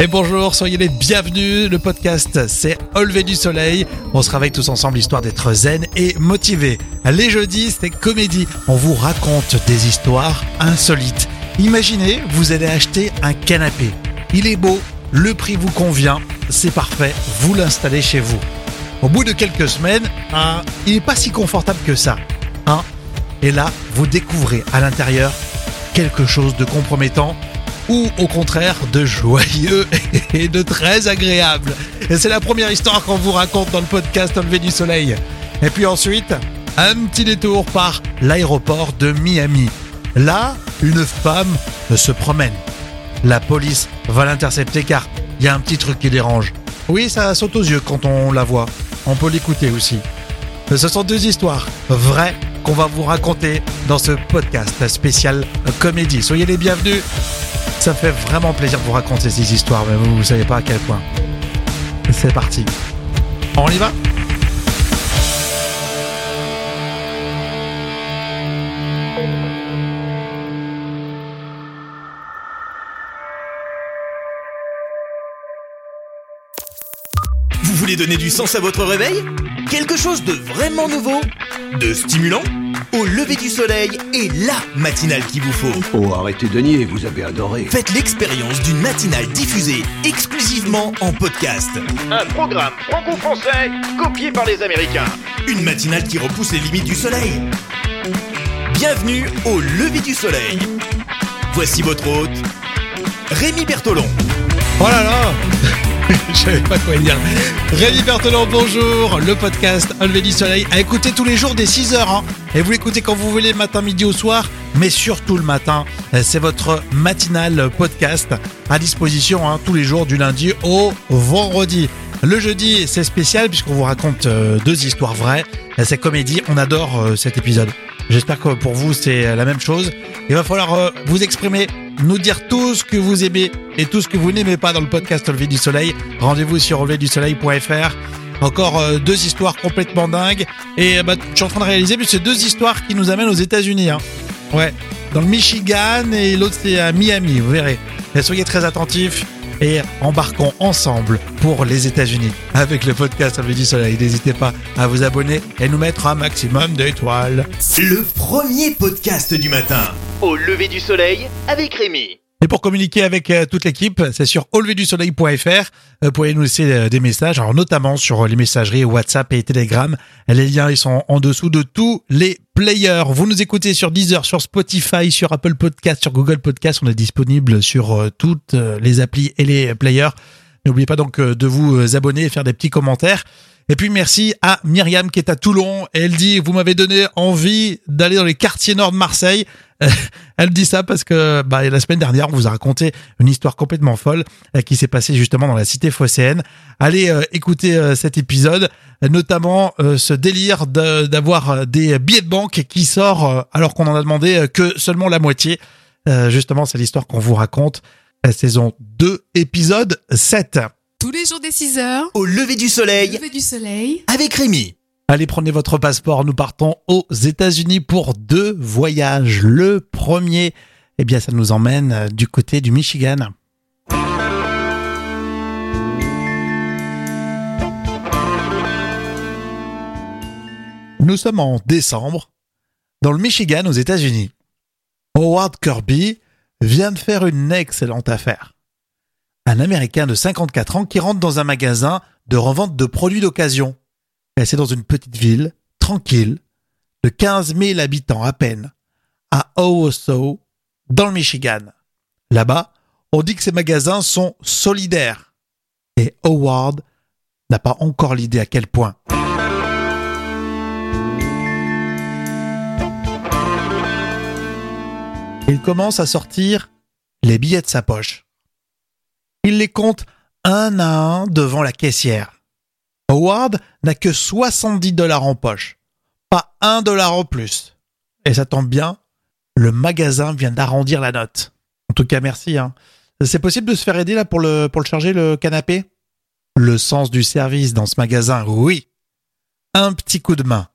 Et bonjour, soyez les bienvenus. Le podcast, c'est Au lever du soleil. On se réveille tous ensemble histoire d'être zen et motivé. Les jeudis, c'est comédie. On vous raconte des histoires insolites. Imaginez, vous allez acheter un canapé. Il est beau, le prix vous convient, c'est parfait, vous l'installez chez vous. Au bout de quelques semaines, hein, il n'est pas si confortable que ça. Hein et là, vous découvrez à l'intérieur quelque chose de compromettant ou au contraire de joyeux et de très agréable. Et c'est la première histoire qu'on vous raconte dans le podcast Enlevé du Soleil. Et puis ensuite, un petit détour par l'aéroport de Miami. Là, une femme se promène. La police va l'intercepter car il y a un petit truc qui dérange. Oui, ça saute aux yeux quand on la voit. On peut l'écouter aussi. Ce sont deux histoires vraies qu'on va vous raconter dans ce podcast spécial comédie. Soyez les bienvenus. Ça fait vraiment plaisir de vous raconter ces histoires, mais vous ne savez pas à quel point. C'est parti. On y va? Vous voulez donner du sens à votre réveil? Quelque chose de vraiment nouveau? De stimulant? Au lever du soleil est LA matinale qu'il vous faut. Oh, arrêtez de nier, vous avez adoré. Faites l'expérience d'une matinale diffusée exclusivement en podcast. Un programme franco-français copié par les Américains. Une matinale qui repousse les limites du soleil. Bienvenue au lever du soleil. Voici votre hôte, Rémi Bertolon. Oh là là Je savais pas quoi dire. Rémi Berthelon, bonjour. Le podcast du Soleil à écouter tous les jours dès 6h. Hein. Et vous l'écoutez quand vous voulez, matin, midi ou soir, mais surtout le matin. Euh, C'est votre matinal podcast à disposition hein, tous les jours du lundi au vendredi. Le jeudi, c'est spécial puisqu'on vous raconte euh, deux histoires vraies. Euh, C'est comédie. On adore cet épisode. J'espère que pour vous, c'est la même chose. Il va falloir vous exprimer, nous dire tout ce que vous aimez et tout ce que vous n'aimez pas dans le podcast Levé du Soleil. Rendez-vous sur releverdusoleil.fr. Encore euh, deux histoires complètement dingues. Et euh, bah, je suis en train de réaliser, mais c'est deux histoires qui nous amènent aux États-Unis. Hein. Ouais, dans le Michigan et l'autre c'est à Miami, vous verrez. Et soyez très attentifs et embarquons ensemble pour les États-Unis avec le podcast Levé du Soleil. N'hésitez pas à vous abonner et nous mettre un maximum d'étoiles. Le premier podcast du matin. Au lever du soleil avec Rémi. Et pour communiquer avec euh, toute l'équipe, c'est sur auleverdusoleil.fr. Vous pouvez nous laisser euh, des messages, alors notamment sur les messageries WhatsApp et Telegram. Les liens ils sont en dessous de tous les players. Vous nous écoutez sur Deezer, sur Spotify, sur Apple Podcast, sur Google Podcast. On est disponible sur euh, toutes euh, les applis et les players. N'oubliez pas donc euh, de vous euh, abonner et faire des petits commentaires. Et puis merci à Myriam qui est à Toulon. Elle dit, vous m'avez donné envie d'aller dans les quartiers nord de Marseille. Elle dit ça parce que bah, la semaine dernière, on vous a raconté une histoire complètement folle euh, qui s'est passée justement dans la cité phocéenne. Allez euh, écouter euh, cet épisode, notamment euh, ce délire de- d'avoir euh, des billets de banque qui sort euh, alors qu'on en a demandé euh, que seulement la moitié. Euh, justement, c'est l'histoire qu'on vous raconte. La saison 2, épisode 7. Tous les jours des 6 heures, Au lever du soleil lever du soleil. avec Rémi. Allez, prenez votre passeport. Nous partons aux États-Unis pour deux voyages. Le premier, eh bien, ça nous emmène euh, du côté du Michigan. Nous sommes en décembre, dans le Michigan, aux États-Unis. Howard Kirby vient de faire une excellente affaire. Un Américain de 54 ans qui rentre dans un magasin de revente de produits d'occasion. C'est dans une petite ville, tranquille, de 15 000 habitants à peine, à Owosso, dans le Michigan. Là-bas, on dit que ces magasins sont solidaires. Et Howard n'a pas encore l'idée à quel point. Il commence à sortir les billets de sa poche. Il les compte un à un devant la caissière. Howard n'a que 70 dollars en poche, pas un dollar en plus. Et ça tombe bien, le magasin vient d'arrondir la note. En tout cas, merci. Hein. C'est possible de se faire aider là pour le, charger le canapé? Le sens du service dans ce magasin, oui. Un petit coup de main.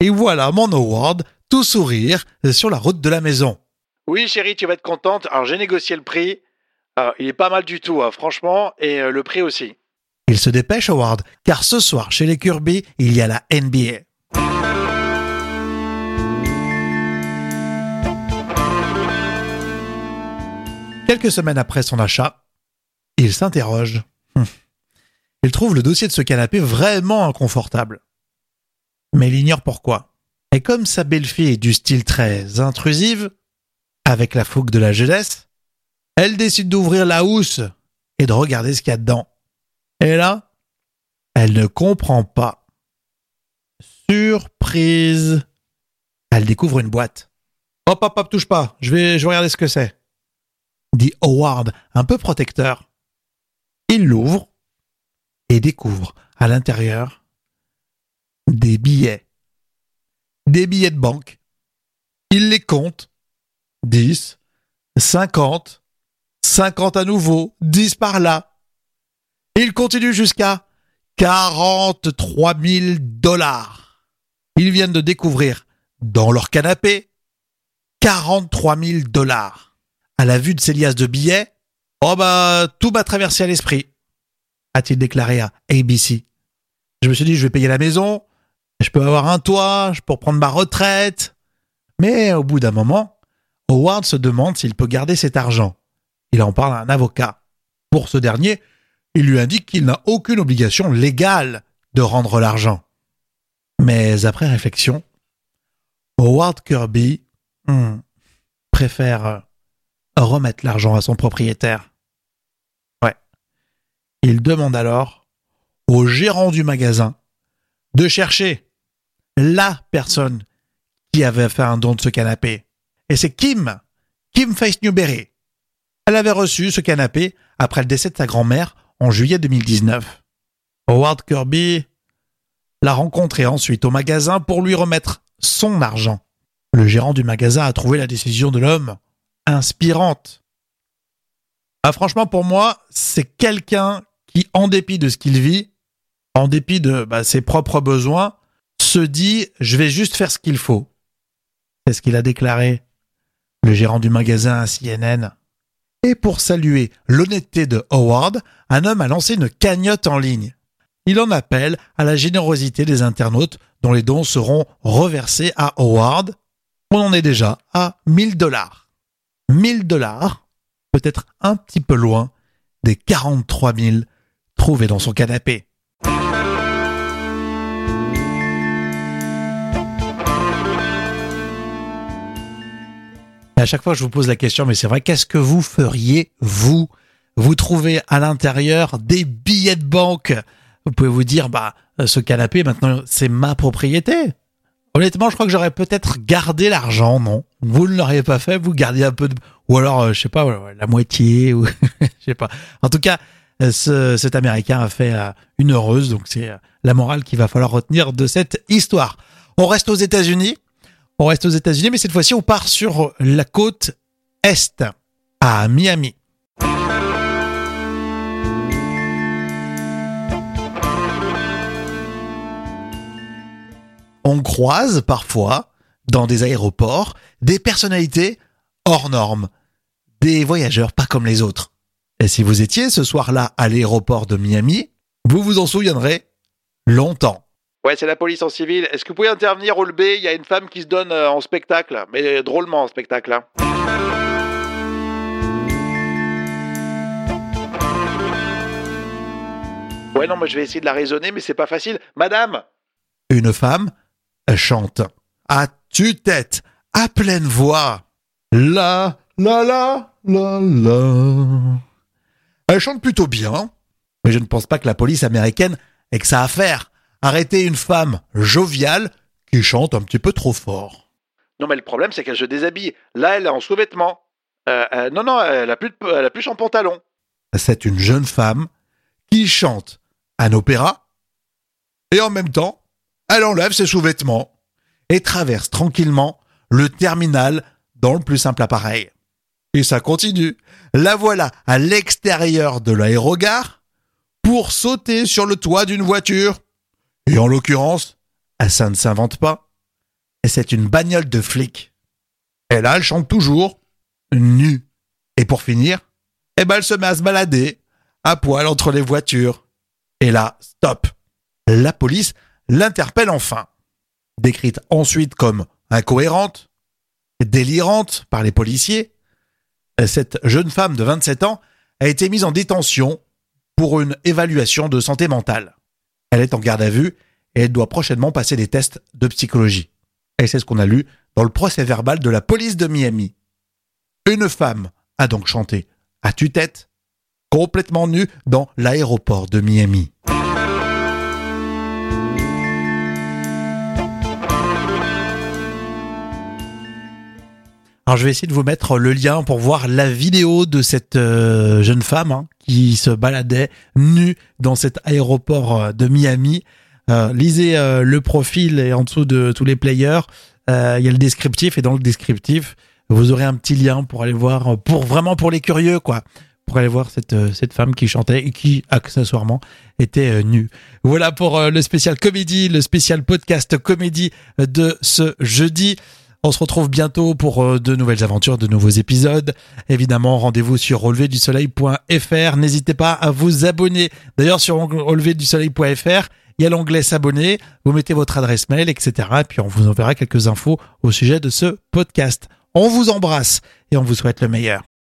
Et voilà mon Howard, tout sourire, sur la route de la maison. Oui, chérie, tu vas être contente. Alors, j'ai négocié le prix. Ah, il est pas mal du tout, hein, franchement, et euh, le prix aussi. Il se dépêche, Howard, car ce soir, chez les Kirby, il y a la NBA. Quelques semaines après son achat, il s'interroge. Hum. Il trouve le dossier de ce canapé vraiment inconfortable. Mais il ignore pourquoi. Et comme sa belle-fille est du style très intrusive, avec la fougue de la jeunesse, elle décide d'ouvrir la housse et de regarder ce qu'il y a dedans. Et là, elle ne comprend pas. Surprise Elle découvre une boîte. Hop, hop, hop, touche pas, je vais, je vais regarder ce que c'est. Dit Howard, un peu protecteur. Il l'ouvre et découvre à l'intérieur des billets. Des billets de banque. Il les compte. 10, 50, 50 à nouveau, 10 par là. Il continue jusqu'à 43 000 dollars. Ils viennent de découvrir dans leur canapé 43 000 dollars. À la vue de ces liasses de billets, oh bah, tout m'a traversé à l'esprit, a-t-il déclaré à ABC. Je me suis dit, je vais payer la maison, je peux avoir un toit, je peux prendre ma retraite. Mais au bout d'un moment, Howard se demande s'il peut garder cet argent. Il en parle à un avocat. Pour ce dernier, il lui indique qu'il n'a aucune obligation légale de rendre l'argent. Mais après réflexion, Howard Kirby hmm, préfère remettre l'argent à son propriétaire. Ouais. Il demande alors au gérant du magasin de chercher la personne qui avait fait un don de ce canapé. Et c'est Kim, Kim Face Newberry. Elle avait reçu ce canapé après le décès de sa grand-mère en juillet 2019. Howard Kirby l'a rencontré ensuite au magasin pour lui remettre son argent. Le gérant du magasin a trouvé la décision de l'homme inspirante. Ah, franchement, pour moi, c'est quelqu'un qui, en dépit de ce qu'il vit, en dépit de bah, ses propres besoins, se dit je vais juste faire ce qu'il faut. C'est ce qu'il a déclaré, le gérant du magasin à CNN. Et pour saluer l'honnêteté de Howard, un homme a lancé une cagnotte en ligne. Il en appelle à la générosité des internautes dont les dons seront reversés à Howard. On en est déjà à 1000 dollars. 1000 dollars, peut-être un petit peu loin des 43 000 trouvés dans son canapé. À chaque fois, je vous pose la question, mais c'est vrai, qu'est-ce que vous feriez, vous? Vous trouvez à l'intérieur des billets de banque. Vous pouvez vous dire, bah, ce canapé, maintenant, c'est ma propriété. Honnêtement, je crois que j'aurais peut-être gardé l'argent, non? Vous ne l'auriez pas fait, vous gardiez un peu de... Ou alors, euh, je sais pas, la moitié, ou je sais pas. En tout cas, ce, cet Américain a fait euh, une heureuse, donc c'est euh, la morale qu'il va falloir retenir de cette histoire. On reste aux États-Unis. On reste aux États-Unis, mais cette fois-ci, on part sur la côte Est, à Miami. On croise parfois, dans des aéroports, des personnalités hors normes, des voyageurs pas comme les autres. Et si vous étiez ce soir-là à l'aéroport de Miami, vous vous en souviendrez longtemps. Ouais, c'est la police en civil. Est-ce que vous pouvez intervenir au B? Il y a une femme qui se donne euh, en spectacle, mais drôlement en spectacle. Hein. Ouais, non, moi je vais essayer de la raisonner, mais c'est pas facile. Madame Une femme chante à tue-tête, à pleine voix. La, la, la, la, la. Elle chante plutôt bien, mais je ne pense pas que la police américaine ait que ça à faire arrêter une femme joviale qui chante un petit peu trop fort. Non, mais le problème, c'est qu'elle se déshabille. Là, elle est en sous-vêtements. Euh, euh, non, non, elle a, plus elle a plus son pantalon. C'est une jeune femme qui chante un opéra et en même temps, elle enlève ses sous-vêtements et traverse tranquillement le terminal dans le plus simple appareil. Et ça continue. La voilà à l'extérieur de l'aérogare pour sauter sur le toit d'une voiture. Et en l'occurrence, ça ne s'invente pas. Et c'est une bagnole de flic. Et là, elle chante toujours, nue. Et pour finir, Et ben elle se met à se balader à poil entre les voitures. Et là, stop. La police l'interpelle enfin. Décrite ensuite comme incohérente, délirante par les policiers, cette jeune femme de 27 ans a été mise en détention pour une évaluation de santé mentale. Elle est en garde à vue et elle doit prochainement passer des tests de psychologie. Et c'est ce qu'on a lu dans le procès verbal de la police de Miami. Une femme a donc chanté à tue-tête, complètement nue, dans l'aéroport de Miami. Alors je vais essayer de vous mettre le lien pour voir la vidéo de cette euh, jeune femme hein, qui se baladait nue dans cet aéroport euh, de Miami. Euh, lisez euh, le profil et en dessous de tous les players, euh, il y a le descriptif et dans le descriptif, vous aurez un petit lien pour aller voir, pour vraiment pour les curieux quoi, pour aller voir cette euh, cette femme qui chantait et qui accessoirement était euh, nue. Voilà pour euh, le spécial comédie, le spécial podcast comédie de ce jeudi. On se retrouve bientôt pour euh, de nouvelles aventures, de nouveaux épisodes. Évidemment, rendez-vous sur releverdusoleil.fr. N'hésitez pas à vous abonner. D'ailleurs, sur releverdusoleil.fr, il y a l'onglet s'abonner. Vous mettez votre adresse mail, etc. Et puis, on vous enverra quelques infos au sujet de ce podcast. On vous embrasse et on vous souhaite le meilleur.